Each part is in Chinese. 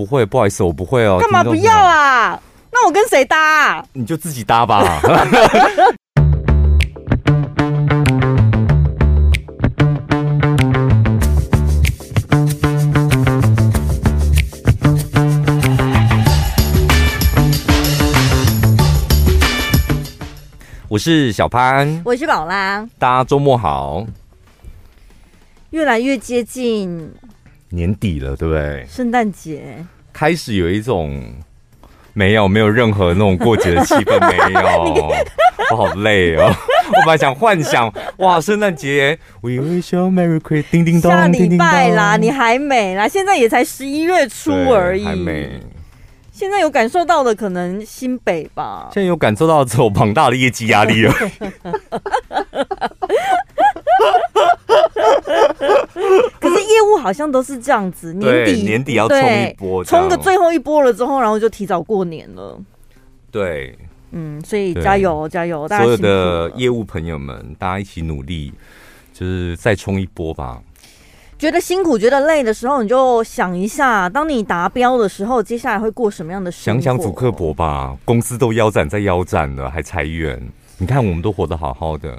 不会，不好意思，我不会哦。干嘛不要啊？那我跟谁搭啊？你就自己搭吧。我是小潘，我是宝拉，大家周末好。越来越接近年底了，对不对？圣诞节开始有一种没有没有任何那种过节的气氛，没有，我好累哦。我本来想幻想哇，圣诞节，We wish you Merry Christmas，叮叮咚，下礼拜啦，你还美啦，现在也才十一月初而已，还美。现在有感受到的可能新北吧，现在有感受到这种庞大的业绩压力了。可是业务好像都是这样子，年底年底要冲一波，冲个最后一波了之后，然后就提早过年了。对，嗯，所以加油加油，大家所有的业务朋友们，大家一起努力，就是再冲一波吧。觉得辛苦、觉得累的时候，你就想一下，当你达标的时候，接下来会过什么样的生活？想想祖克伯吧，公司都腰斩再腰斩了，还裁员。你看，我们都活得好好的。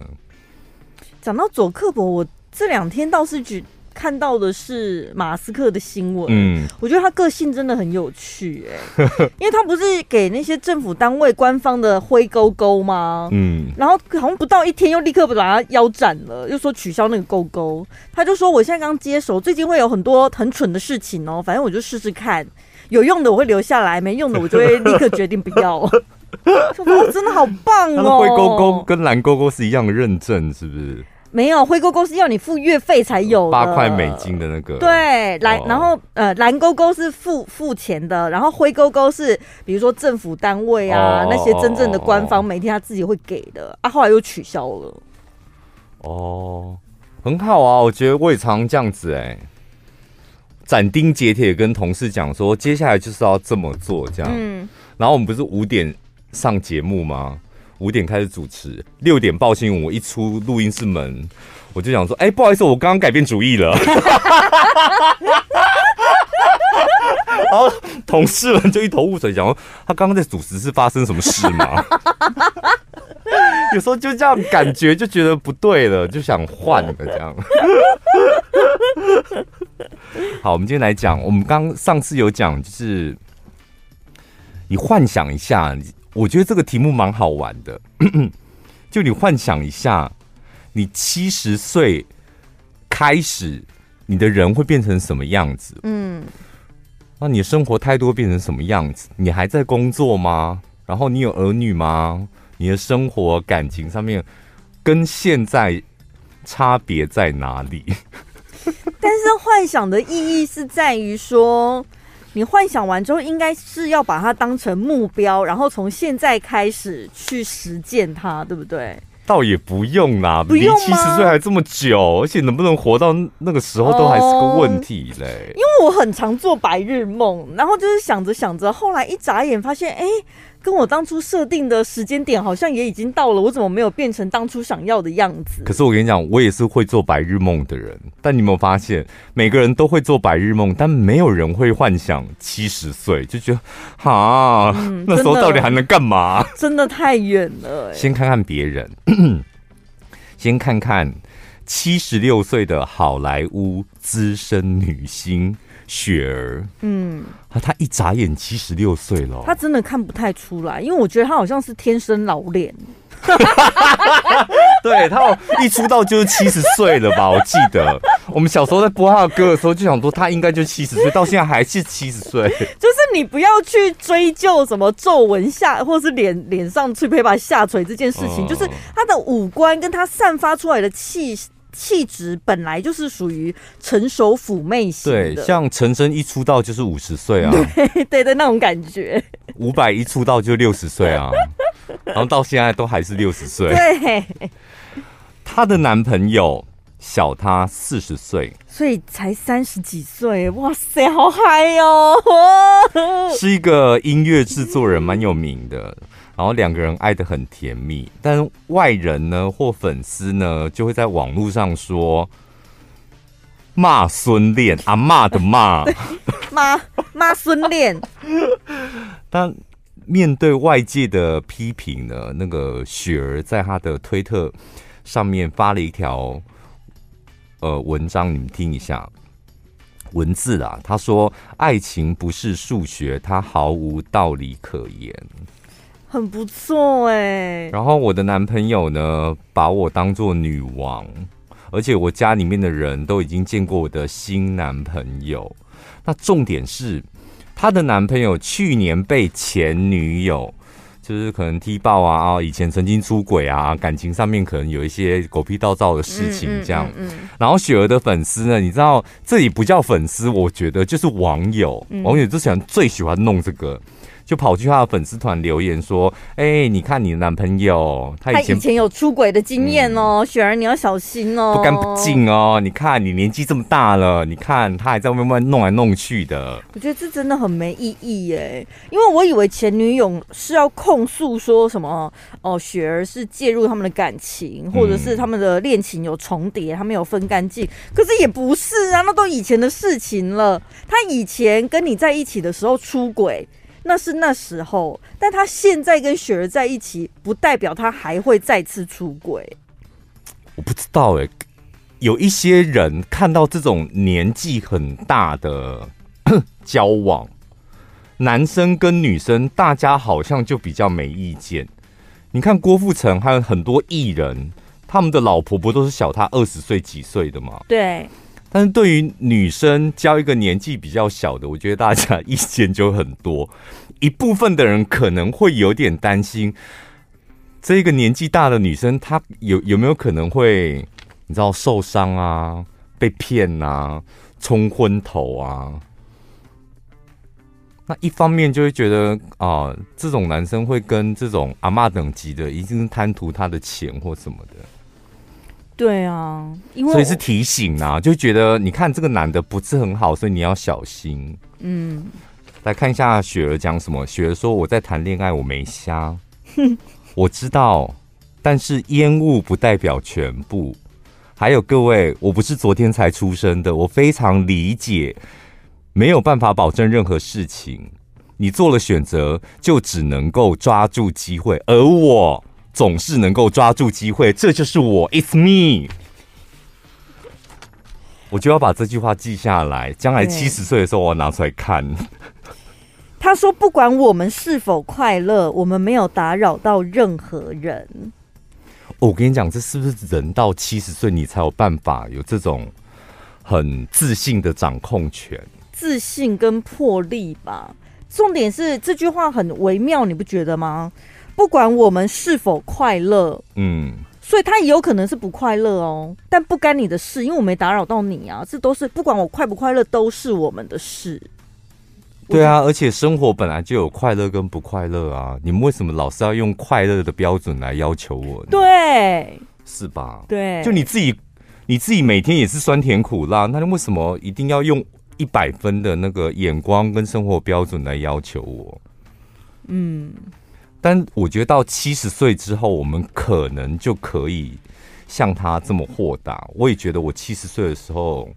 讲到左克伯，我这两天倒是只。看到的是马斯克的新闻，嗯，我觉得他个性真的很有趣，哎，因为他不是给那些政府单位官方的灰勾勾吗？嗯，然后好像不到一天又立刻把他腰斩了，又说取消那个勾勾，他就说我现在刚接手，最近会有很多很蠢的事情哦，反正我就试试看，有用的我会留下来，没用的我就会立刻决定不要。说真的好棒哦，灰勾勾跟蓝勾勾是一样的认证，是不是？没有，灰勾勾是要你付月费才有的，八块美金的那个。对，蓝，然后呃，蓝勾勾是付付钱的，然后灰勾勾是比如说政府单位啊，哦、那些真正的官方媒体他自己会给的啊，后来又取消了。哦，很好啊，我觉得我也常常这样子哎、欸，斩钉截铁跟同事讲说，接下来就是要这么做这样。嗯，然后我们不是五点上节目吗？五点开始主持，六点报新闻。我一出录音室门，我就想说：“哎、不好意思，我刚刚改变主意了。”然后同事们就一头雾水，讲说：“他刚刚在主持是发生什么事吗？”有时候就这样感觉就觉得不对了，就想换了这样。好，我们今天来讲，我们刚上次有讲，就是你幻想一下。我觉得这个题目蛮好玩的，就你幻想一下，你七十岁开始，你的人会变成什么样子？嗯，那你的生活态度会变成什么样子？你还在工作吗？然后你有儿女吗？你的生活感情上面跟现在差别在哪里？但是幻想的意义是在于说。你幻想完之后，应该是要把它当成目标，然后从现在开始去实践它，对不对？倒也不用啦，不用，离七十岁还这么久，而且能不能活到那个时候都还是个问题嘞。哦，因为我很常做白日梦，然后就是想着想着，后来一眨眼发现，哎。跟我当初设定的时间点好像也已经到了，我怎么没有变成当初想要的样子？可是我跟你讲，我也是会做白日梦的人。但你有没有发现，每个人都会做白日梦，但没有人会幻想七十岁，就觉得哈，嗯、那时候到底还能干嘛？真的太远了、欸。先看看别人，先看看七十六岁的好莱坞资深女星。雪儿，嗯，啊，他一眨眼七十六岁了，他真的看不太出来，因为我觉得他好像是天生老脸。对，他一出道就是七十岁了吧？我记得我们小时候在播他的歌的时候，就想说他应该就七十岁，到现在还是七十岁。就是你不要去追究什么皱纹下，或是脸脸上去配把下垂这件事情，嗯、就是他的五官跟他散发出来的气。气质本来就是属于成熟妩媚型的，对，像陈升一出道就是五十岁啊，对 对的那种感觉。伍佰一出道就六十岁啊，然后到现在都还是六十岁。对，她的男朋友小她四十岁，所以才三十几岁。哇塞，好嗨哦！是一个音乐制作人，蛮有名的。然后两个人爱得很甜蜜，但外人呢或粉丝呢就会在网络上说：“骂孙恋，啊，骂的骂，骂骂孙恋。但面对外界的批评呢，那个雪儿在他的推特上面发了一条呃文章，你们听一下文字啊。他说：“爱情不是数学，它毫无道理可言。”很不错哎。然后我的男朋友呢，把我当做女王。而且我家里面的人都已经见过我的新男朋友，那重点是她的男朋友去年被前女友就是可能踢爆啊，啊，以前曾经出轨啊，感情上面可能有一些狗屁倒灶的事情这样。嗯嗯嗯嗯、然后雪儿的粉丝呢，你知道这里不叫粉丝，我觉得就是网友，嗯、网友之前最喜欢弄这个。就跑去他的粉丝团留言说：“哎、欸，你看你的男朋友，他以前，他以前有出轨的经验哦，嗯、雪儿你要小心哦，不干不净哦。你看你年纪这么大了，你看他还在外面弄来弄去的。我觉得这真的很没意义耶，因为我以为前女友是要控诉说什么哦，雪儿是介入他们的感情，或者是他们的恋情有重叠，他没有分干净。可是也不是啊，那都以前的事情了。他以前跟你在一起的时候出轨。”那是那时候，但他现在跟雪儿在一起，不代表他还会再次出轨。我不知道哎、欸，有一些人看到这种年纪很大的 交往，男生跟女生，大家好像就比较没意见。你看郭富城还有很多艺人，他们的老婆不都是小他二十岁几岁的吗？对。但是对于女生交一个年纪比较小的，我觉得大家意见就很多。一部分的人可能会有点担心，这个年纪大的女生她有有没有可能会你知道受伤啊、被骗啊、冲昏头啊？那一方面就会觉得啊，这种男生会跟这种阿嬷等级的，一定是贪图他的钱或什么的。对啊，因为所以是提醒啊，就觉得你看这个男的不是很好，所以你要小心。嗯，来看一下雪儿讲什么。雪儿说：“我在谈恋爱，我没瞎。我知道，但是烟雾不代表全部。还有各位，我不是昨天才出生的，我非常理解，没有办法保证任何事情。你做了选择，就只能够抓住机会，而我。”总是能够抓住机会，这就是我，It's me。我就要把这句话记下来，将来七十岁的时候我要拿出来看。他说：“不管我们是否快乐，我们没有打扰到任何人。”我跟你讲，这是不是人到七十岁你才有办法有这种很自信的掌控权？自信跟魄力吧。重点是这句话很微妙，你不觉得吗？不管我们是否快乐，嗯，所以他也有可能是不快乐哦，但不干你的事，因为我没打扰到你啊，这都是不管我快不快乐都是我们的事。对啊，而且生活本来就有快乐跟不快乐啊，你们为什么老是要用快乐的标准来要求我呢？对，是吧？对，就你自己，你自己每天也是酸甜苦辣，那你为什么一定要用一百分的那个眼光跟生活标准来要求我？嗯。但我觉得到七十岁之后，我们可能就可以像他这么豁达。我也觉得我七十岁的时候，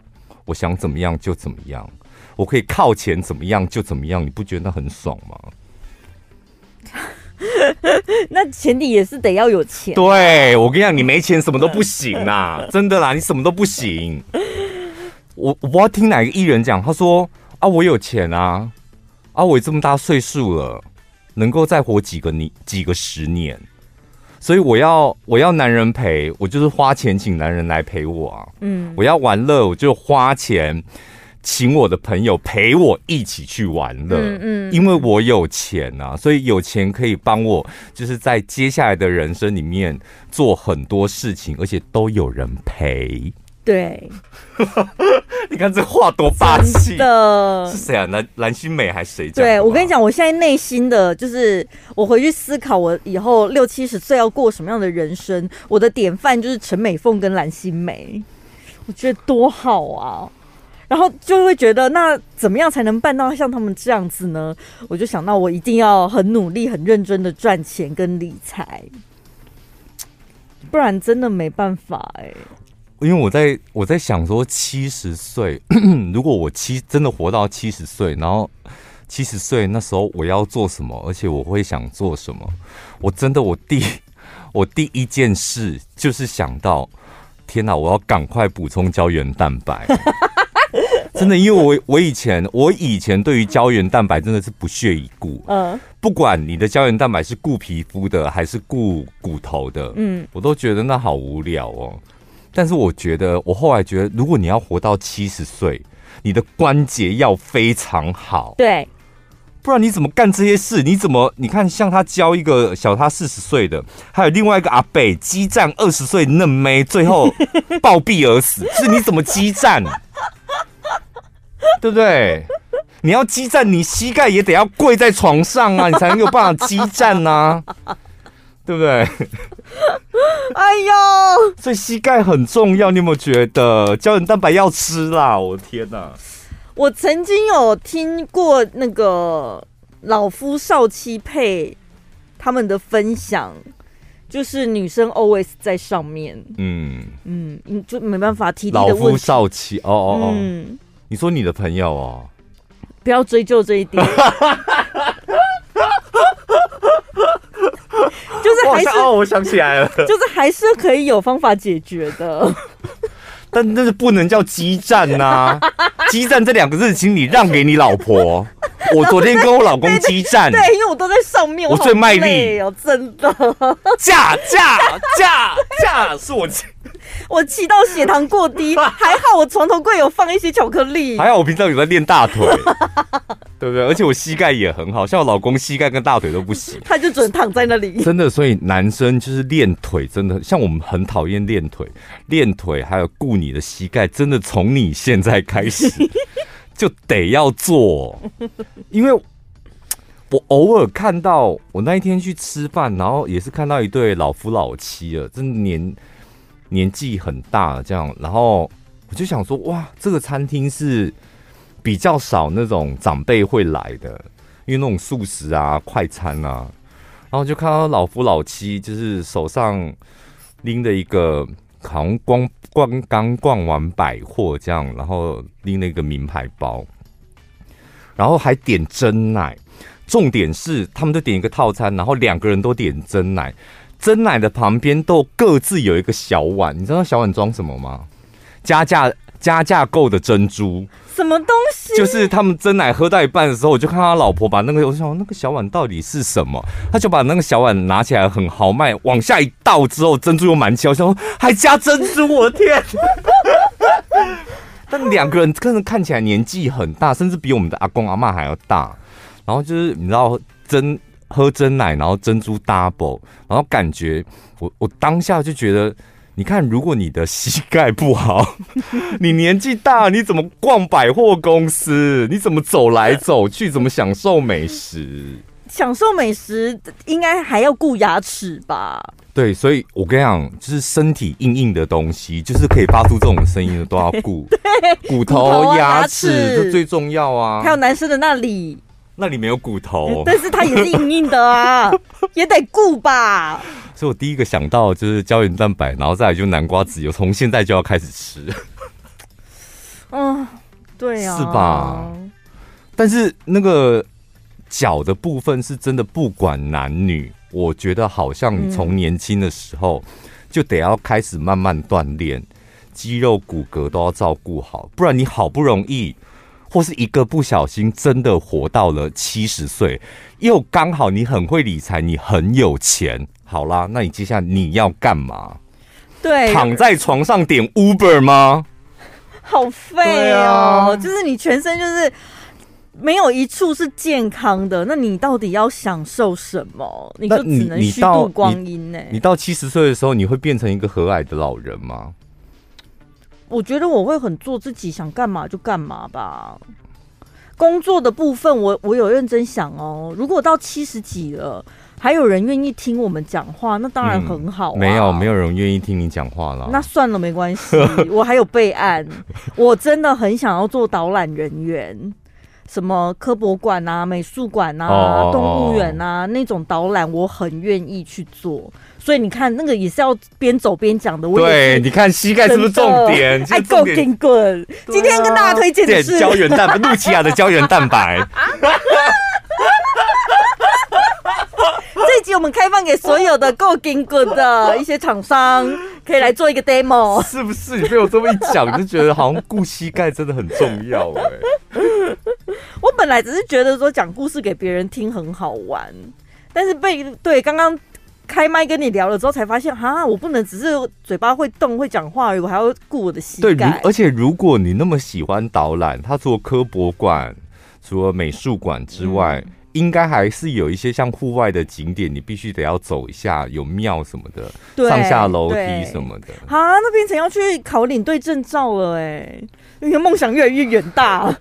我想怎么样就怎么样，我可以靠钱怎么样就怎么样。你不觉得很爽吗？那前提也是得要有钱。对，我跟你讲，你没钱什么都不行啊，真的啦，你什么都不行。我我不知道听哪个艺人讲，他说啊，我有钱啊，啊，我这么大岁数了。能够再活几个你几个十年，所以我要我要男人陪我，就是花钱请男人来陪我啊。嗯，我要玩乐，我就花钱请我的朋友陪我一起去玩乐。嗯嗯，因为我有钱啊，所以有钱可以帮我，就是在接下来的人生里面做很多事情，而且都有人陪。对，你看这话多霸气的，是谁啊？蓝蓝心美还是谁？对，我跟你讲，我现在内心的就是，我回去思考，我以后六七十岁要过什么样的人生？我的典范就是陈美凤跟蓝心美，我觉得多好啊！然后就会觉得，那怎么样才能办到像他们这样子呢？我就想到，我一定要很努力、很认真的赚钱跟理财，不然真的没办法哎、欸。因为我在我在想说，七十岁，如果我七真的活到七十岁，然后七十岁那时候我要做什么，而且我会想做什么？我真的，我第我第一件事就是想到，天哪，我要赶快补充胶原蛋白。真的，因为我我以前我以前对于胶原蛋白真的是不屑一顾。嗯，不管你的胶原蛋白是顾皮肤的还是顾骨头的，嗯，我都觉得那好无聊哦。但是我觉得，我后来觉得，如果你要活到七十岁，你的关节要非常好。对，不然你怎么干这些事？你怎么你看，像他教一个小他四十岁的，还有另外一个阿北激战二十岁嫩妹，最后 暴毙而死，是你怎么激战？对不对？你要激战，你膝盖也得要跪在床上啊，你才能有办法激战呐、啊，对不对？哎呦，所以膝盖很重要，你有没有觉得胶原蛋白要吃啦？我的天哪！我曾经有听过那个老夫少妻配他们的分享，就是女生 always 在上面，嗯嗯，你就没办法体力的问题。老夫少妻，哦哦哦。嗯你说你的朋友哦，不要追究这一点，就是还是哦，我想起来了，就是还是可以有方法解决的，但那是不能叫激战呐、啊，激战这两个字，请你让给你老婆。我昨天跟我老公激战，对，因为我都在上面，我最卖力。哦，真的，驾驾驾驾，是我。我气到血糖过低，还好我床头柜有放一些巧克力，还好我平常有在练大腿，对不对？而且我膝盖也很好，像我老公膝盖跟大腿都不行，他就只能躺在那里。真的，所以男生就是练腿，真的像我们很讨厌练腿，练腿还有顾你的膝盖，真的从你现在开始 就得要做，因为我偶尔看到我那一天去吃饭，然后也是看到一对老夫老妻了，真的年。年纪很大这样，然后我就想说，哇，这个餐厅是比较少那种长辈会来的，因为那种素食啊、快餐啊，然后就看到老夫老妻，就是手上拎着一个，好像光逛刚逛完百货这样，然后拎了一个名牌包，然后还点真奶，重点是他们都点一个套餐，然后两个人都点真奶。珍奶的旁边都各自有一个小碗，你知道小碗装什么吗？加价加价购的珍珠，什么东西？就是他们真奶喝到一半的时候，我就看他老婆把那个，我想那个小碗到底是什么？他就把那个小碗拿起来，很豪迈，往下一倒之后，珍珠又满起来，我想说还加珍珠，我的天！但两个人可能看起来年纪很大，甚至比我们的阿公阿妈还要大。然后就是你知道珍。喝真奶，然后珍珠 double，然后感觉我我当下就觉得，你看，如果你的膝盖不好，你年纪大，你怎么逛百货公司？你怎么走来走 去？怎么享受美食？享受美食应该还要顾牙齿吧？对，所以我跟你讲，就是身体硬硬的东西，就是可以发出这种声音的都要顾。对，骨头、牙齿这最重要啊！还有男生的那里。那里没有骨头，但是它也是硬硬的啊，也得顾吧。所以我第一个想到就是胶原蛋白，然后再来就南瓜籽油，从现在就要开始吃。嗯，对啊，是吧？但是那个脚的部分是真的，不管男女，我觉得好像你从年轻的时候就得要开始慢慢锻炼，肌肉骨骼都要照顾好，不然你好不容易。或是一个不小心，真的活到了七十岁，又刚好你很会理财，你很有钱，好啦，那你接下来你要干嘛？对，躺在床上点 Uber 吗？好废哦、就是你全身就是没有一处是健康的，那你到底要享受什么？你就只能虚度光阴呢、欸？你到七十岁的时候，你会变成一个和蔼的老人吗？我觉得我会很做自己，想干嘛就干嘛吧。工作的部分我，我我有认真想哦。如果到七十几了，还有人愿意听我们讲话，那当然很好、啊嗯。没有，没有人愿意听你讲话了。那算了，没关系，我还有备案。我真的很想要做导览人员。什么科博馆啊、美术馆啊、哦、动物园啊那种导览，我很愿意去做。所以你看，那个也是要边走边讲的。对，你看膝盖是不是重点？爱够筋滚。今天跟大家推荐的是胶原蛋白，露琪亚的胶原蛋白。这一集我们开放给所有的够筋滚的一些厂商，可以来做一个 demo。是不是？你被我这么一讲，就觉得好像顾膝盖真的很重要哎。我本来只是觉得说讲故事给别人听很好玩，但是被对刚刚。开麦跟你聊了之后，才发现哈，我不能只是嘴巴会动会讲话而已，我还要顾我的膝盖。对，而且如果你那么喜欢导览，他除了科博馆、除了美术馆之外，嗯应该还是有一些像户外的景点，你必须得要走一下，有庙什么的，上下楼梯什么的。啊，那变成要去考领队证照了哎，你的梦想越来越远大。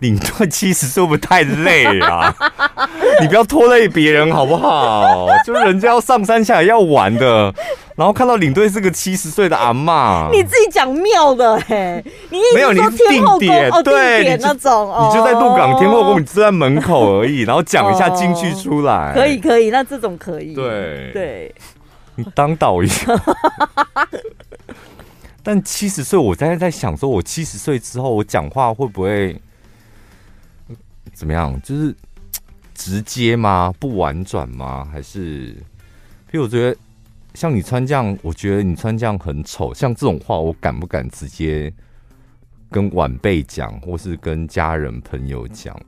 领队七十岁会不会太累啊？你不要拖累别人好不好？就是人家要上山下来要玩的。然后看到领队是个七十岁的阿妈，你自己讲妙的嘿，你没有你定点哦，对，定点那种，你就在鹿港天后宫，你就在门口而已，然后讲一下进去出来，可以可以，那这种可以，对对，你当导游，但七十岁，我在在想说，我七十岁之后，我讲话会不会怎么样？就是直接吗？不婉转吗？还是？因为我觉得。像你穿这样，我觉得你穿这样很丑。像这种话，我敢不敢直接跟晚辈讲，或是跟家人朋友讲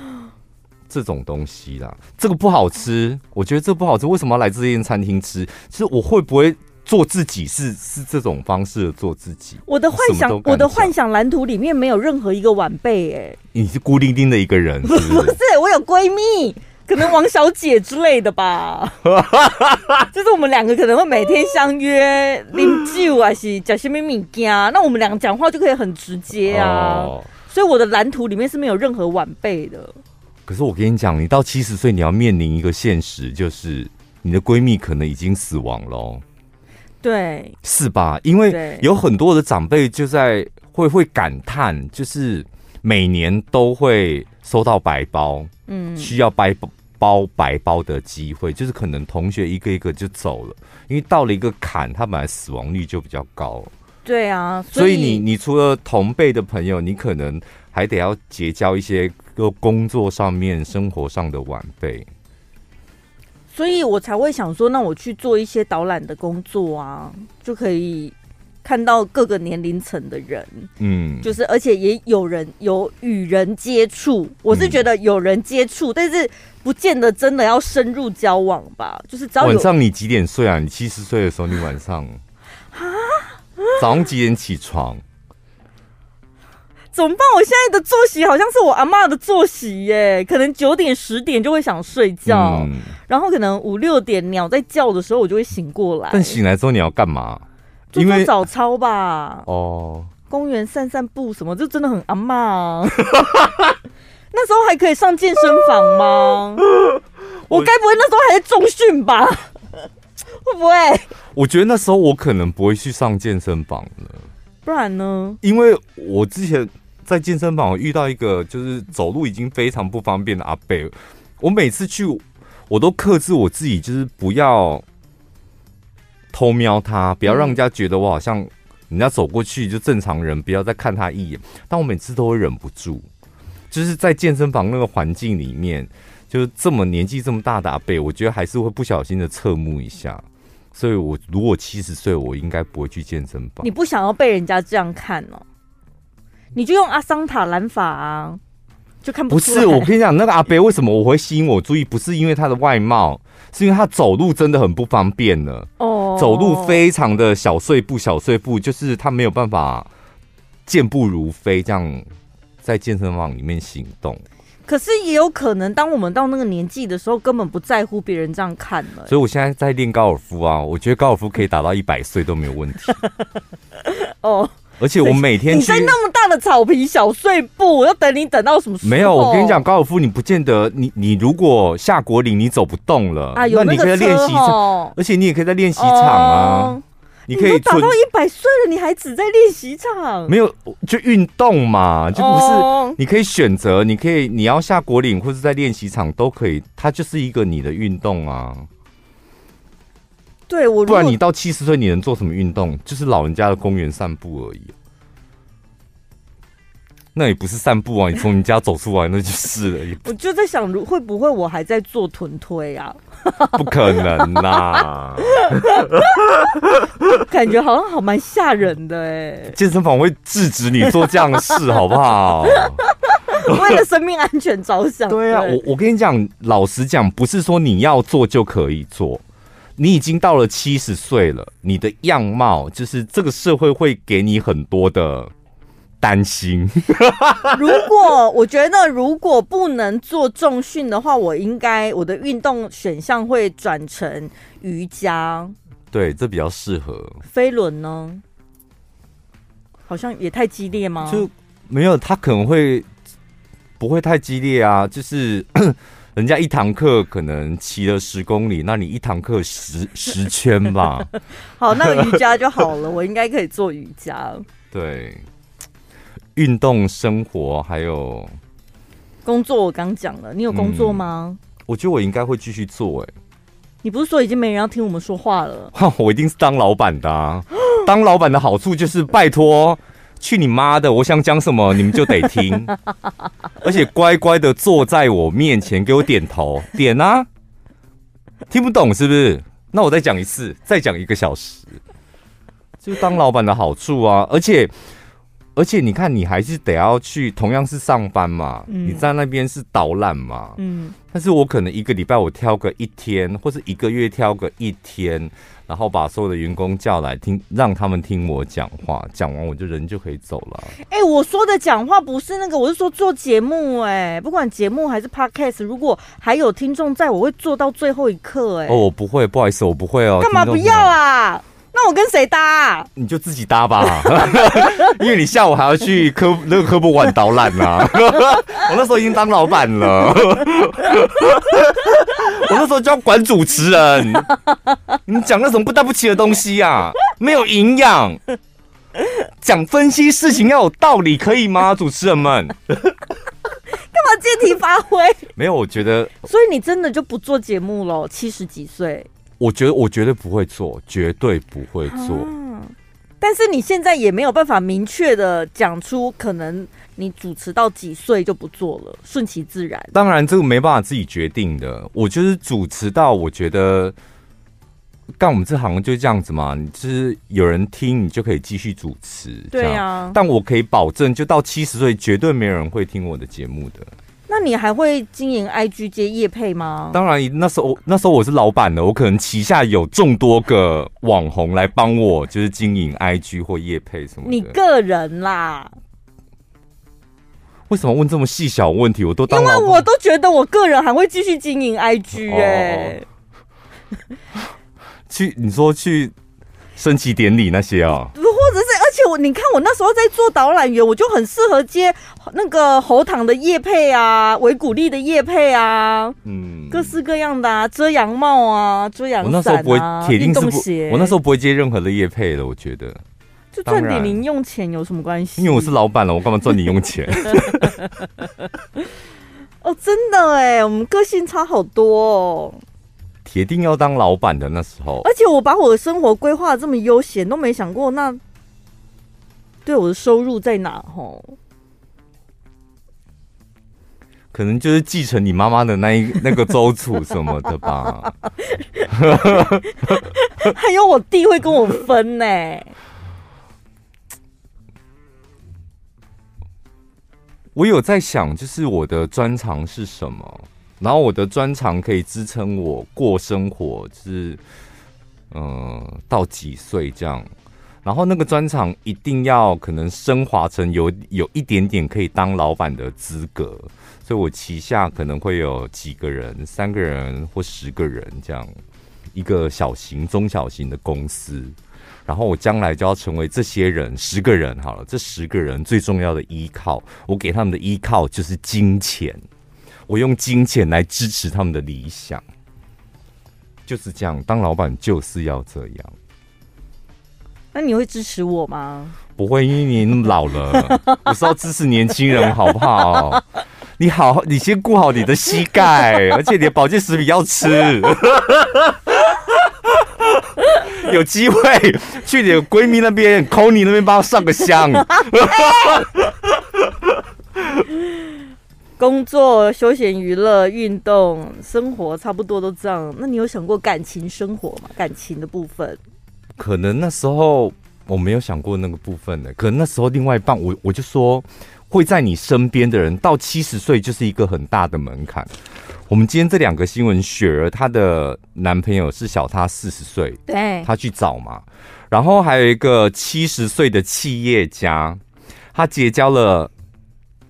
这种东西啦？这个不好吃，我觉得这不好吃。为什么要来这间餐厅吃？其实我会不会做自己是？是是这种方式的做自己？我的幻想，我的幻想蓝图里面没有任何一个晚辈。哎，你是孤零零的一个人是不是？不是，我有闺蜜。可能王小姐之类的吧，就是我们两个可能会每天相约饮酒啊，是讲些咩物件，那我们两个讲话就可以很直接啊。Oh. 所以我的蓝图里面是没有任何晚辈的。可是我跟你讲，你到七十岁，你要面临一个现实，就是你的闺蜜可能已经死亡了。对，是吧？因为有很多的长辈就在会会感叹，就是每年都会收到白包，嗯，需要白包。白包的机会，就是可能同学一个一个就走了，因为到了一个坎，他本来死亡率就比较高。对啊，所以，你你除了同辈的朋友，你可能还得要结交一些个工作上面、生活上的晚辈。所以我才会想说，那我去做一些导览的工作啊，就可以。看到各个年龄层的人，嗯，就是而且也有人有与人接触，我是觉得有人接触，嗯，但是不见得真的要深入交往吧。就是早晚上你几点睡啊？你七十岁的时候，你晚上啊？早上几点起床？怎么办？我现在的作息好像是我阿妈的作息耶，可能九点十点就会想睡觉，嗯，然后可能五六点鸟在叫的时候，我就会醒过来。但醒来之后你要干嘛？做做早操吧，哦，公园散散步什么，就真的很阿嬷啊。那时候还可以上健身房吗？我该不会那时候还在中训吧？会不会？我觉得那时候我可能不会去上健身房了。不然呢？因为我之前在健身房遇到一个就是走路已经非常不方便的阿贝，我每次去我都克制我自己，就是不要。偷瞄他，不要让人家觉得我好像人家走过去就正常人，不要再看他一眼。但我每次都会忍不住，就是在健身房那个环境里面，就是这么年纪这么大的阿贝，我觉得还是会不小心的侧目一下。所以我如果七十岁，我应该不会去健身房。你不想要被人家这样看哦？你就用阿桑塔兰法啊，就看不。不是，我跟你讲，那个阿伯为什么我会吸引我注意？不是因为他的外貌。是因为他走路真的很不方便了哦，走路非常的小碎步，小碎步，就是他没有办法健步如飞这样在健身房里面行动。可是也有可能，当我们到那个年纪的时候，根本不在乎别人这样看了。所以我现在在练高尔夫啊，我觉得高尔夫可以打到一百岁都没有问题。哦。而且我每天你在那么大的草皮小碎步，我要等你等到什么时候？没有，我跟你讲，高尔夫你不见得，你你如果下果岭你走不动了，啊，那你可以在练习场，而且你也可以在练习场啊。你可以你都打到一百岁了，你还只在练习场？没有，就运动嘛，就不是。你可以选择，你可以你要下果岭或者在练习场都可以，它就是一个你的运动啊。对，我不然你到七十岁你能做什么运动？就是老人家的公园散步而已。那也不是散步啊，你从你家走出来那就是了。我就在想，如会不会我还在做臀推啊？不可能啦！感觉好像好蛮吓人的哎。健身房会制止你做这样的事，好不好？为了生命安全着想。对啊，我我跟你讲，老实讲，不是说你要做就可以做。你已经到了七十岁了，你的样貌就是这个社会会给你很多的。担心。如果我觉得如果不能做重训的话，我应该我的运动选项会转成瑜伽。对，这比较适合。飞轮呢？好像也太激烈吗？就没有，他可能会不会太激烈啊？就是 人家一堂课可能骑了十公里，那你一堂课十 十圈吧。好，那个瑜伽就好了，我应该可以做瑜伽。对。运动、生活还有工作，我刚讲了，你有工作吗？嗯、我觉得我应该会继续做。哎，你不是说已经没人要听我们说话了？哈，我一定是当老板的、啊。当老板的好处就是拜托，去你妈的！我想讲什么，你们就得听，而且乖乖的坐在我面前给我点头，点啊！听不懂是不是？那我再讲一次，再讲一个小时，就当老板的好处啊！而且。而且你看，你还是得要去，同样是上班嘛，嗯、你在那边是导览嘛，嗯，但是我可能一个礼拜我挑个一天，或者一个月挑个一天，然后把所有的员工叫来听，让他们听我讲话，讲完我就人就可以走了。哎、欸，我说的讲话不是那个，我是说做节目、欸，哎，不管节目还是 podcast，如果还有听众在，我会做到最后一刻、欸，哎，哦，我不会，不好意思，我不会哦，干嘛不要啊？那我跟谁搭啊？你就自己搭吧，因为你下午还要去科那个科博馆导览啊。我那时候已经当老板了，我那时候就要管主持人。你讲那种不搭不起的东西啊，没有营养。讲分析事情要有道理，可以吗？主持人们，干嘛借题发挥？没有，我觉得。所以你真的就不做节目了？七十几岁。我觉得我绝对不会做，绝对不会做。啊，但是你现在也没有办法明确的讲出，可能你主持到几岁就不做了，顺其自然。当然，这个没办法自己决定的。我就是主持到，我觉得干我们这行就这样子嘛。你就是有人听，你就可以继续主持。对啊，但我可以保证，就到七十岁，绝对没有人会听我的节目的。那你还会经营 IG 接业配吗？当然，那时候那时候我是老板的，我可能旗下有众多个网红来帮我，就是经营 IG 或业配什么的。你个人啦？为什么问这么细小问题？我都当因为我都觉得我个人还会继续经营 IG 哎、欸哦。去，你说去升旗典礼那些啊？且我你看，我那时候在做导览员，我就很适合接那个喉糖的叶配啊，维骨力的叶配啊，嗯，各式各样的啊，遮阳帽啊，遮阳伞啊，我那时候不会，铁定是不，我那时候不会接任何的叶配的，我觉得，就赚点零用钱有什么关系？因为我是老板了，我干嘛赚零用钱？哦，真的哎，我们个性差好多哦。铁定要当老板的那时候，而且我把我的生活规划这么悠闲，都没想过那。对我的收入在哪？吼，可能就是继承你妈妈的那一 那个周楚什么的吧。还有我弟会跟我分呢。我有在想，就是我的专长是什么，然后我的专长可以支撑我过生活，就是嗯、呃，到几岁这样。然后那个专场一定要可能升华成有有一点点可以当老板的资格，所以我旗下可能会有几个人，三个人或十个人这样一个小型、中小型的公司。然后我将来就要成为这些人十个人好了，这十个人最重要的依靠，我给他们的依靠就是金钱，我用金钱来支持他们的理想，就是这样。当老板就是要这样。那你会支持我吗？不会，因为你那么老了，我是要支持年轻人，好不好？你好，你先顾好你的膝盖，而且你的保健食品要吃。有机会去你的闺蜜那边，Connie 那边帮我上个香。工作、休闲、娱乐、运动、生活，差不多都这样。那你有想过感情生活吗？感情的部分，可能那时候我没有想过那个部分的。可能那时候另外一半，我我就说会在你身边的人，到七十岁就是一个很大的门槛。我们今天这两个新闻，雪儿她的男朋友是小她四十岁，对，她去找嘛。然后还有一个七十岁的企业家，他结交了。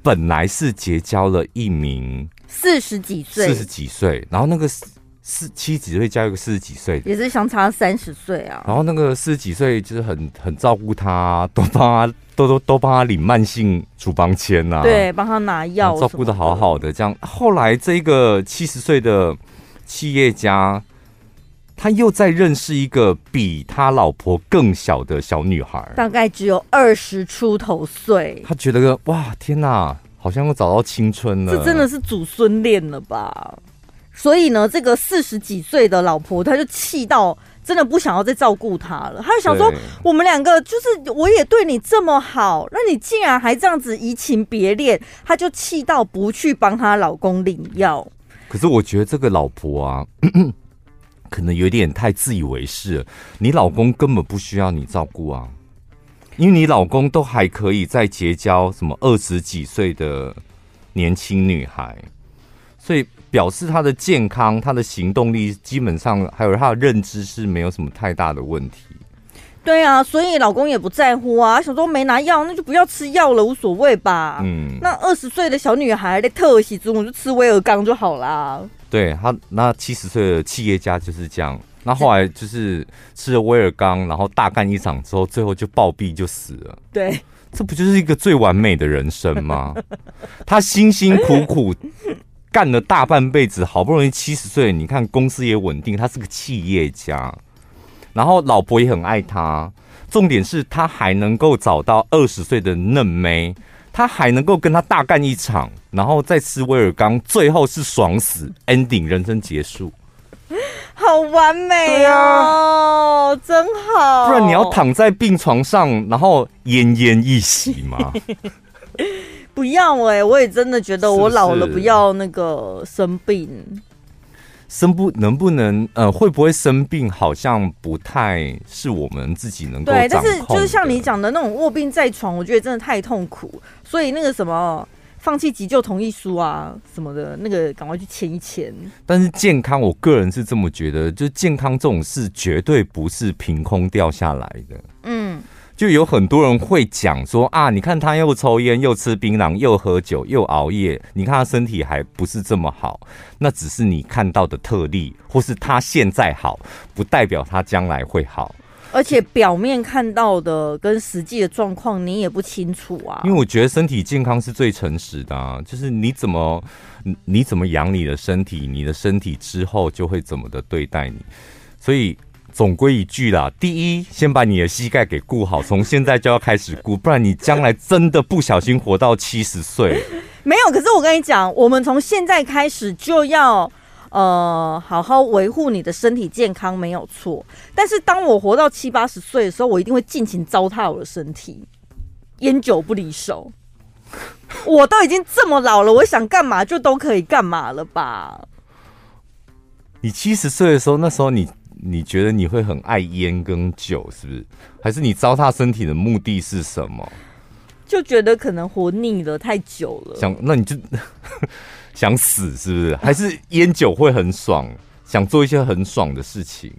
本来是结交了一名四十几岁，四十几岁，然后那个四七十几岁加一个四十几岁，也是相差三十岁啊。然后那个四十几岁就是很很照顾他，都帮他都都都帮他领慢性处方签呐，对，帮他拿药，照顾的好好的。这样后来这个七十岁的企业家。他又在认识一个比他老婆更小的小女孩，大概只有二十出头岁。他觉得哇，天哪，好像又找到青春了。这真的是祖孙恋了吧？所以呢，这个四十几岁的老婆，她就气到真的不想要再照顾他了。她就想说，我们两个就是我也对你这么好，那你竟然还这样子移情别恋，她就气到不去帮她老公领药。可是我觉得这个老婆啊。可能有点太自以为是了，你老公根本不需要你照顾啊，因为你老公都还可以再结交什么二十几岁的年轻女孩，所以表示他的健康、他的行动力，基本上还有他的认知是没有什么太大的问题。对啊，所以老公也不在乎啊，想说没拿药，那就不要吃药了，无所谓吧。嗯，那二十岁的小女孩的特喜中，我就吃威尔刚就好啦。对他，那七十岁的企业家就是这样。那后来就是吃了威尔刚，然后大干一场之后，最后就暴毙就死了。对，这不就是一个最完美的人生吗？他辛辛苦苦干了大半辈子，好不容易七十岁，你看公司也稳定，他是个企业家。然后老婆也很爱他，重点是他还能够找到二十岁的嫩妹，他还能够跟他大干一场，然后再吃威尔刚，最后是爽死，ending 人生结束，好完美哦，啊、真好。不然你要躺在病床上，然后奄奄一息吗？不要哎、欸，我也真的觉得我老了不要那个生病。生不能不能呃会不会生病，好像不太是我们自己能够对，但是就是像你讲的那种卧病在床，我觉得真的太痛苦，所以那个什么放弃急救同意书啊什么的，那个赶快去签一签。但是健康，我个人是这么觉得，就健康这种事绝对不是凭空掉下来的。嗯。就有很多人会讲说啊，你看他又抽烟，又吃槟榔，又喝酒，又熬夜，你看他身体还不是这么好，那只是你看到的特例，或是他现在好，不代表他将来会好。而且表面看到的跟实际的状况，你也不清楚啊。因为我觉得身体健康是最诚实的啊，就是你怎么你怎么养你的身体，你的身体之后就会怎么的对待你，所以。总归一句啦，第一，先把你的膝盖给顾好，从现在就要开始顾，不然你将来真的不小心活到七十岁。没有，可是我跟你讲，我们从现在开始就要呃好好维护你的身体健康，没有错。但是当我活到七八十岁的时候，我一定会尽情糟蹋我的身体，烟酒不离手。我都已经这么老了，我想干嘛就都可以干嘛了吧？你七十岁的时候，那时候你。你觉得你会很爱烟跟酒，是不是？还是你糟蹋身体的目的是什么？就觉得可能活腻了，太久了。想，那你就 想死，是不是？还是烟酒会很爽，想做一些很爽的事情，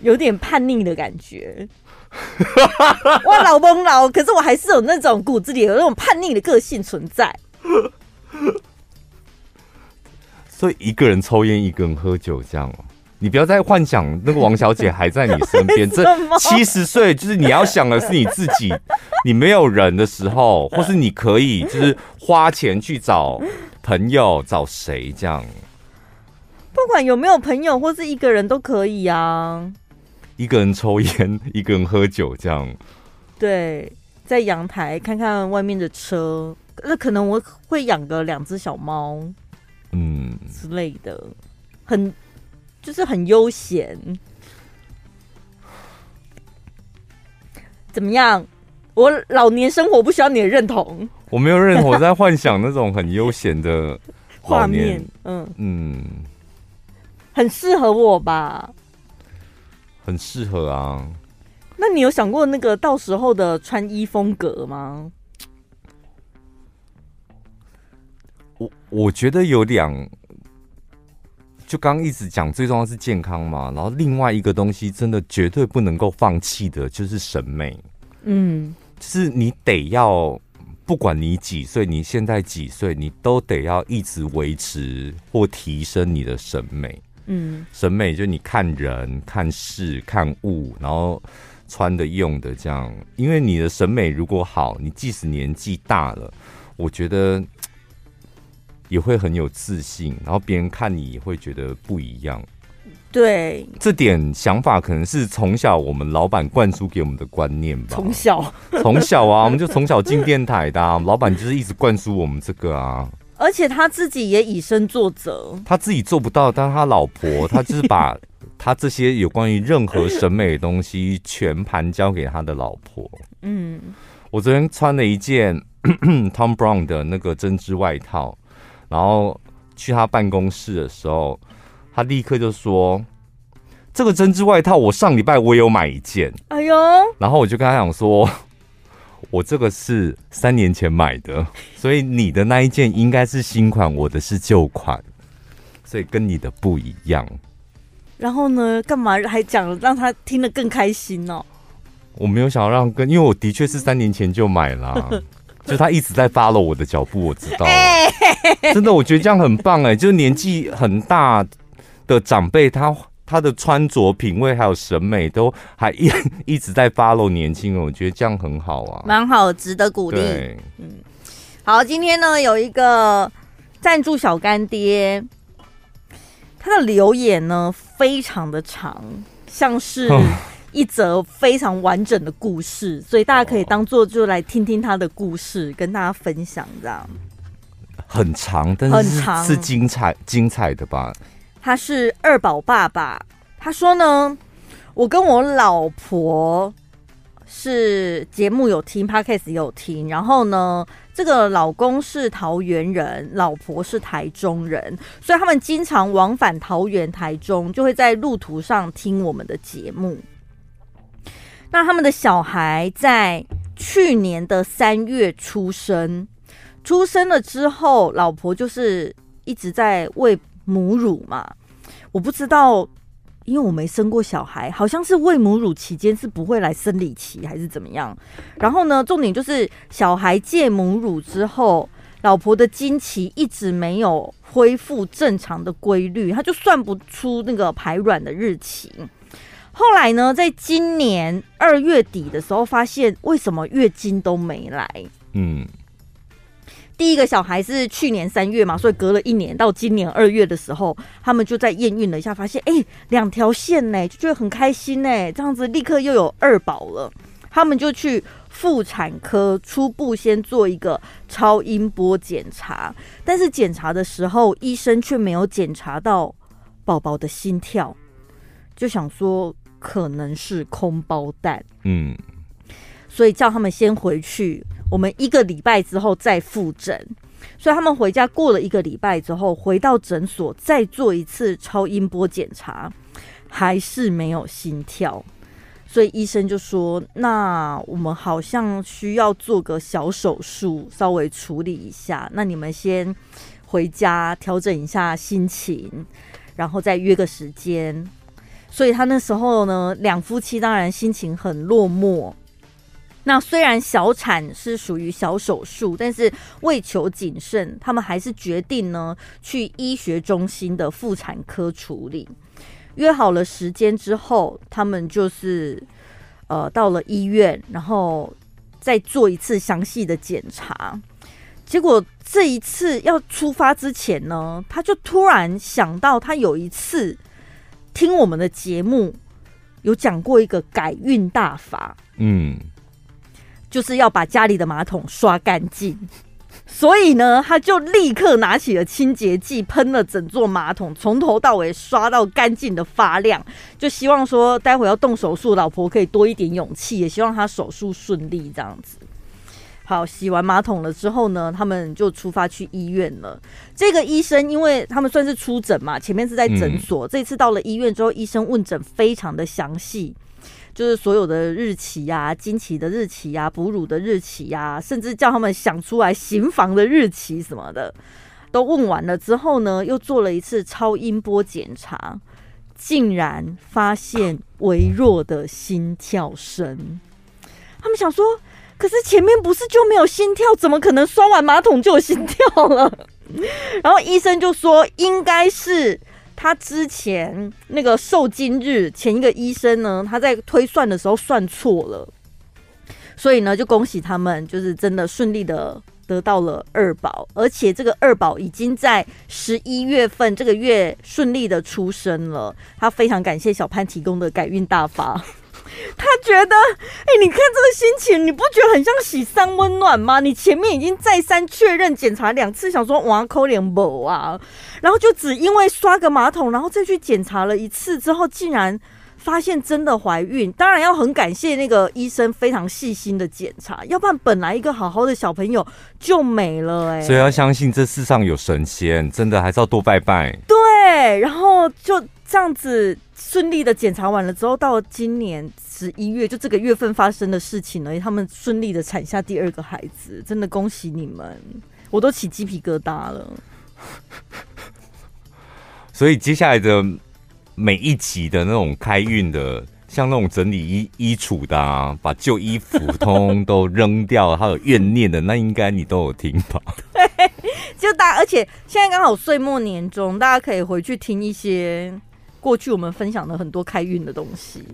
有点叛逆的感觉。哇，老崩老，可是我还是有那种骨子里有那种叛逆的个性存在。所以一个人抽烟，一个人喝酒，这样哦。你不要再幻想那个王小姐还在你身边。这七十岁就是你要想的是你自己，你没有人的时候，或是你可以就是花钱去找朋友，找谁这样？不管有没有朋友或是一个人都可以啊。一个人抽烟，一个人喝酒，这样。对，在阳台看看外面的车，那可能我会养个两只小猫，嗯之类的，很就是很悠闲。怎么样？我老年生活不需要你的认同。我没有认同，我在幻想那种很悠闲的画面。嗯嗯，很适合我吧？很适合啊。那你有想过那个到时候的穿衣风格吗？我我觉得有两，就刚一直讲最重要是健康嘛，然后另外一个东西真的绝对不能够放弃的就是审美。嗯，就是你得要，不管你几岁，你现在几岁，你都得要一直维持或提升你的审美。嗯，审美就你看人、看事、看物，然后穿的、用的这样。因为你的审美如果好，你即使年纪大了，我觉得也会很有自信，然后别人看你也会觉得不一样。对，这点想法可能是从小我们老板灌输给我们的观念吧。从小，从小啊，我们就从小进电台的啊，老板就是一直灌输我们这个啊。而且他自己也以身作则，他自己做不到，但他老婆，他就是把 他这些有关于任何审美的东西全盘交给他的老婆。嗯，我昨天穿了一件 Tom Brown 的那个针织外套，然后去他办公室的时候。他立刻就说：“这个针织外套，我上礼拜我也有买一件。”哎呦！然后我就跟他讲说：“ 我这个是三年前买的，所以你的那一件应该是新款，我的是旧款，所以跟你的不一样。”然后呢？干嘛还讲让他听得更开心哦？我没有想要让跟，因为我的确是三年前就买了，就他一直在 follow 我的脚步，我知道。真的，我觉得这样很棒哎，就是年纪很大。的长辈，他他的穿着品味还有审美都还一一直在 follow 年轻人，我觉得这样很好啊，蛮好，值得鼓励。嗯，好，今天呢有一个赞助小干爹，他的留言呢非常的长，像是 一则非常完整的故事，所以大家可以当做就来听听他的故事，跟大家分享这样。很长，但是是，精彩精彩的吧。他是二宝爸爸，他说呢，我跟我老婆是节目有听，Podcast 有听，然后呢，这个老公是桃园人，老婆是台中人，所以他们经常往返桃园、台中，就会在路途上听我们的节目。那他们的小孩在去年的三月出生，出生了之后，老婆就是一直在喂。母乳嘛，我不知道，因为我没生过小孩，好像是喂母乳期间是不会来生理期还是怎么样。然后呢，重点就是小孩戒母乳之后，老婆的经期一直没有恢复正常的规律，她就算不出那个排卵的日期。后来呢，在今年二月底的时候，发现为什么月经都没来？嗯。第一个小孩是去年三月嘛，所以隔了一年到今年二月的时候，他们就在验孕了一下，发现哎，两条线呢，就觉得很开心呢，这样子立刻又有二宝了。他们就去妇产科初步先做一个超音波检查，但是检查的时候医生却没有检查到宝宝的心跳，就想说可能是空包蛋，嗯，所以叫他们先回去。我们一个礼拜之后再复诊，所以他们回家过了一个礼拜之后，回到诊所再做一次超音波检查，还是没有心跳，所以医生就说：“那我们好像需要做个小手术，稍微处理一下。那你们先回家调整一下心情，然后再约个时间。”所以他那时候呢，两夫妻当然心情很落寞。那虽然小产是属于小手术，但是为求谨慎，他们还是决定呢去医学中心的妇产科处理。约好了时间之后，他们就是呃到了医院，然后再做一次详细的检查。结果这一次要出发之前呢，他就突然想到，他有一次听我们的节目。有讲过一个改运大法，嗯，就是要把家里的马桶刷干净。所以呢，他就立刻拿起了清洁剂，喷了整座马桶，从头到尾刷到干净的发亮。就希望说，待会要动手术，老婆可以多一点勇气，也希望他手术顺利。这样子，好，洗完马桶了之后呢，他们就出发去医院了。这个医生，因为他们算是出诊嘛，前面是在诊所，嗯、这次到了医院之后，医生问诊非常的详细。就是所有的日期呀、啊，经期的日期呀、啊，哺乳的日期呀、啊，甚至叫他们想出来行房的日期什么的，都问完了之后呢，又做了一次超音波检查，竟然发现微弱的心跳声。他们想说，可是前面不是就没有心跳，怎么可能刷完马桶就有心跳了？然后医生就说，应该是。他之前那个受精日前一个医生呢，他在推算的时候算错了，所以呢，就恭喜他们，就是真的顺利的得到了二宝，而且这个二宝已经在十一月份这个月顺利的出生了。他非常感谢小潘提供的改运大法。他觉得，哎、你看这个心情，你不觉得很像喜丧温暖吗？你前面已经再三确认检查两次，想说哇抠脸不啊，然后就只因为刷个马桶，然后再去检查了一次之后，竟然发现真的怀孕。当然要很感谢那个医生非常细心的检查，要不然本来一个好好的小朋友就没了哎、所以要相信这世上有神仙，真的还是要多拜拜。对然后就这样子顺利的检查完了之后，到今年。十一月就这个月份发生的事情呢，他们顺利的产下第二个孩子，真的恭喜你们，我都起鸡皮疙瘩了。所以接下来的每一集的那种开运的，像那种整理衣衣橱的啊，把旧衣服通都扔掉，还有怨念的，那应该你都有听吧？对，就大，而且现在刚好岁末年终，大家可以回去听一些过去我们分享的很多开运的东西。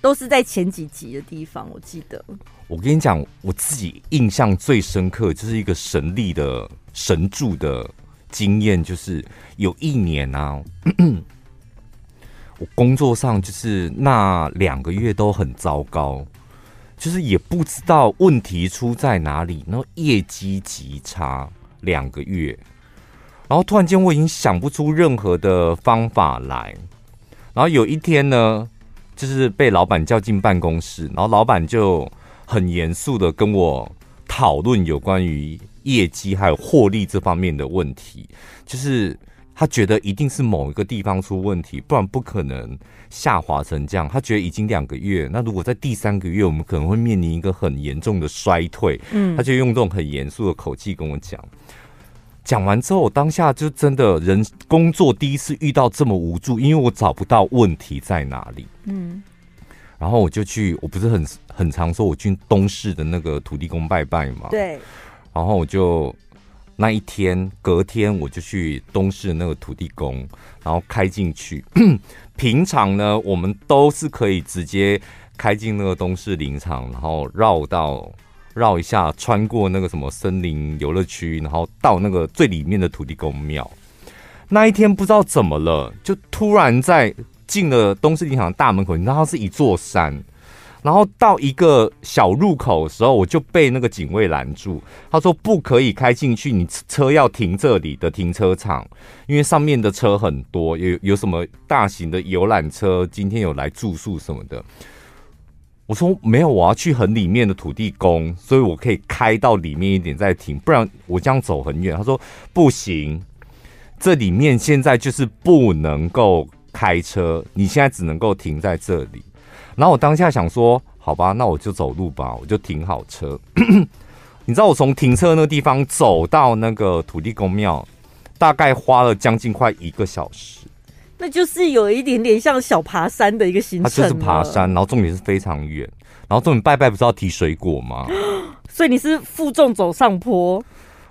都是在前几集的地方，我记得。我跟你讲，我自己印象最深刻就是一个神力的神助的经验，就是有一年啊，工作上就是那两个月都很糟糕，就是也不知道问题出在哪里，然后业绩极差两个月，然后突然间我已经想不出任何的方法来，然后有一天呢。就是被老板叫进办公室，然后老板就很严肃的跟我讨论有关于业绩还有获利这方面的问题。就是他觉得一定是某一个地方出问题，不然不可能下滑成这样。他觉得已经两个月，那如果在第三个月，我们可能会面临一个很严重的衰退。嗯，他就用这种很严肃的口气跟我讲。讲完之后，我当下就真的人工作第一次遇到这么无助，因为我找不到问题在哪里。嗯，然后我就去，我不是很很常说我去东市的那个土地公拜拜嘛。对。然后我就那一天隔天我就去东势的那个土地公，然后开进去。平常呢，我们都是可以直接开进那个东势林场，然后绕到。绕一下，穿过那个什么森林游乐区，然后到那个最里面的土地公庙。那一天不知道怎么了，就突然在进了东势林场的大门口，你知道它是一座山，然后到一个小入口的时候，我就被那个警卫拦住，他说不可以开进去，你车要停这里的停车场，因为上面的车很多，有有什么大型的游览车，今天有来住宿什么的。我说没有，我要去很里面的土地公，所以我可以开到里面一点再停，不然我这样走很远。他说不行，这里面现在就是不能够开车，你现在只能够停在这里。然后我当下想说，好吧，那我就走路吧，我就停好车。你知道我从停车那个地方走到那个土地公庙，大概花了将近快一个小时。那就是有一点点像小爬山的一个行程，它就是爬山，然后重点是非常远，然后重点拜拜不是要提水果吗？所以你是负重走上坡，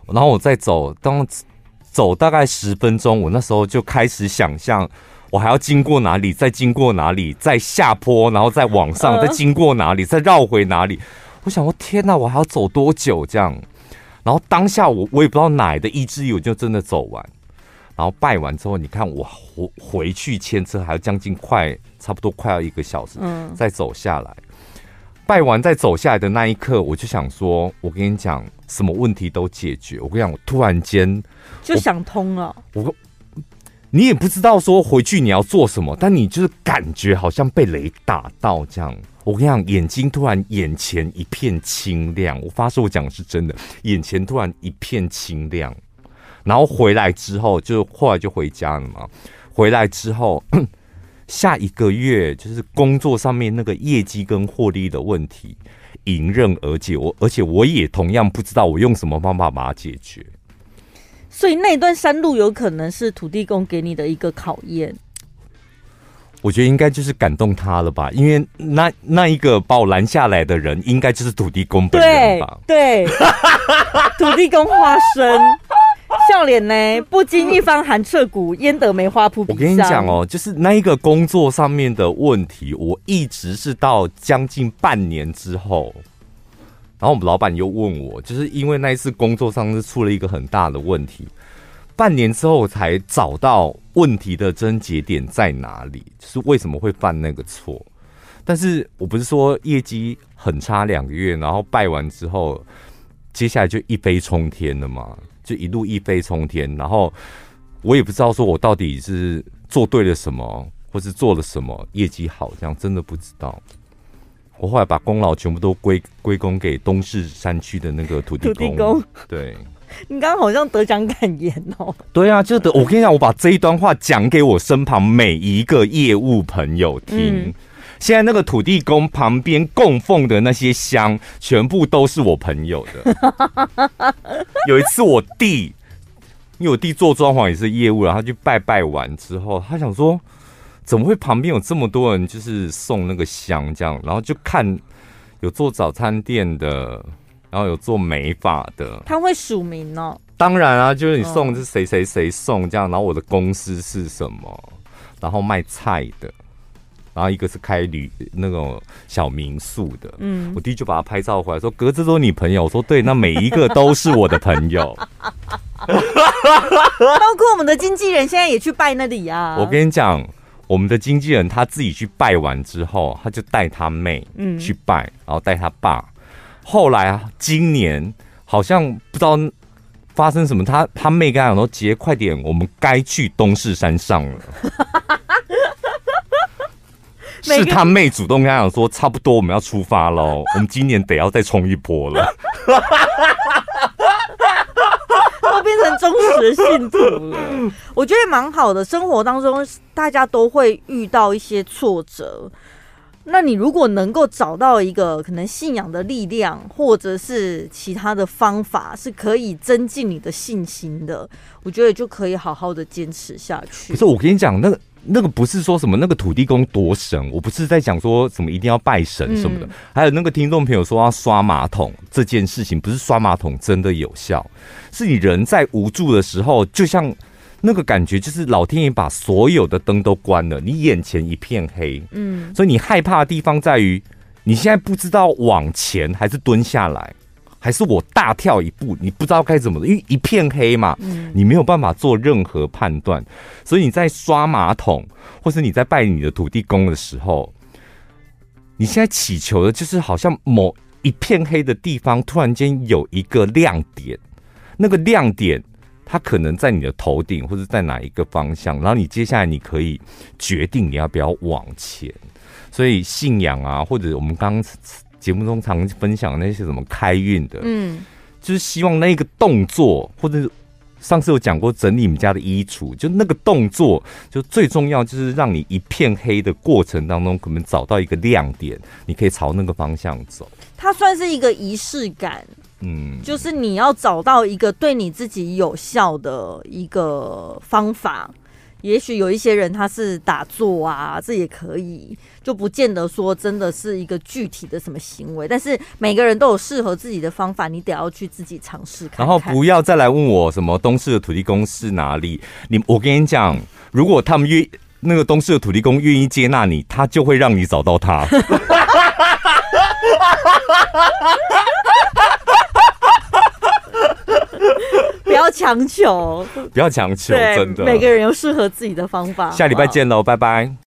然后我再走，当走大概十分钟，我那时候就开始想象，我还要经过哪里，再经过哪里，再下坡，然后再往上，再经过哪里，再绕回哪里。我想我，天哪，我还要走多久这样？然后当下我我也不知道哪来的意志力，我就真的走完。然后拜完之后，你看我回回去牵车还要将近快差不多快要一个小时，嗯，再走下来。拜完再走下来的那一刻，我就想说，我跟你讲，什么问题都解决。我跟你讲，我突然间就想通了。我，你也不知道说回去你要做什么，但你就是感觉好像被雷打到这样。我跟你讲，眼睛突然眼前一片清亮。我发誓，我讲的是真的，眼前突然一片清亮。然后回来之后，就后来就回家了嘛。回来之后。下一个月就是工作上面那个业绩跟获利的问题迎刃而解，我而且我也同样不知道我用什么方法把它解决。所以那段山路有可能是土地公给你的一个考验。我觉得应该就是感动他了吧，因为那那一个把我拦下来的人，应该就是土地公本人吧？对，对土地公化身。笑脸呢？不经一番寒彻骨，焉得梅花扑鼻香。我跟你讲哦，就是那一个工作上面的问题，我一直是到将近半年之后，然后我们老板又问我，就是因为那一次工作上是出了一个很大的问题，半年之后才找到问题的症结点在哪里，就是为什么会犯那个错。但是我不是说业绩很差两个月，然后拜完之后，接下来就一飞冲天了嘛？就一路一飞冲天，然后我也不知道说我到底是做对了什么，或是做了什么业绩好，这样真的不知道。我后来把功劳全部都归归功给东势山区的那个土地公。土地公，对，你刚刚好像得奖感言哦。对啊，就得我跟你讲，我把这一段话讲给我身旁每一个业务朋友听。嗯现在那个土地公旁边供奉的那些香，全部都是我朋友的。有一次我弟，因为我弟做装潢也是业务，然后他去拜拜完之后，他想说，怎么会旁边有这么多人，就是送那个香这样，然后就看有做早餐店的，然后有做美发的，他会署名哦。当然啊，就是你送是谁谁谁送这样，然后我的公司是什么，然后卖菜的。然后一个是开旅那种小民宿的，嗯，我弟就把他拍照回来，说：“格子都是你朋友。”我说：“对，那每一个都是我的朋友，包括我们的经纪人现在也去拜那里啊。”我跟你讲，我们的经纪人他自己去拜完之后，他就带他妹嗯去拜，然后带他爸。后来啊，今年好像不知道发生什么，他他妹跟他讲说：“姐，快点，我们该去东势山上了。”是他妹主动跟他讲说，差不多我们要出发喽，我们今年得要再冲一波了，都 变成忠实信徒了。我觉得蛮好的，生活当中大家都会遇到一些挫折，那你如果能够找到一个可能信仰的力量，或者是其他的方法，是可以增进你的信心的，我觉得就可以好好的坚持下去。不是，我跟你讲那个。那个不是说什么那个土地公多神，我不是在讲说什么一定要拜神什么的。嗯、还有那个听众朋友说要刷马桶这件事情，不是刷马桶真的有效，是你人在无助的时候，就像那个感觉，就是老天爷把所有的灯都关了，你眼前一片黑。嗯，所以你害怕的地方在于，你现在不知道往前还是蹲下来。还是我大跳一步，你不知道该怎么，因为一片黑嘛，你没有办法做任何判断，所以你在刷马桶，或是你在拜你的土地公的时候，你现在祈求的就是好像某一片黑的地方突然间有一个亮点，那个亮点它可能在你的头顶或者在哪一个方向，然后你接下来你可以决定你要不要往前，所以信仰啊，或者我们刚刚。节目中常分享那些什么开运的，嗯，就是希望那个动作，或者是上次有讲过整理你们家的衣橱，就那个动作，就最重要就是让你一片黑的过程当中，可能找到一个亮点，你可以朝那个方向走。它算是一个仪式感，嗯，就是你要找到一个对你自己有效的一个方法。也许有一些人他是打坐啊，这也可以，就不见得说真的是一个具体的什么行为。但是每个人都有适合自己的方法，你得要去自己尝试看看。然后不要再来问我什么东市的土地公是哪里。你，我跟你讲，如果他们愿那个东市的土地公愿意接纳你，他就会让你找到他。不要强求，不要强求，真的，每个人有适合自己的方法。下礼拜见喽，拜拜。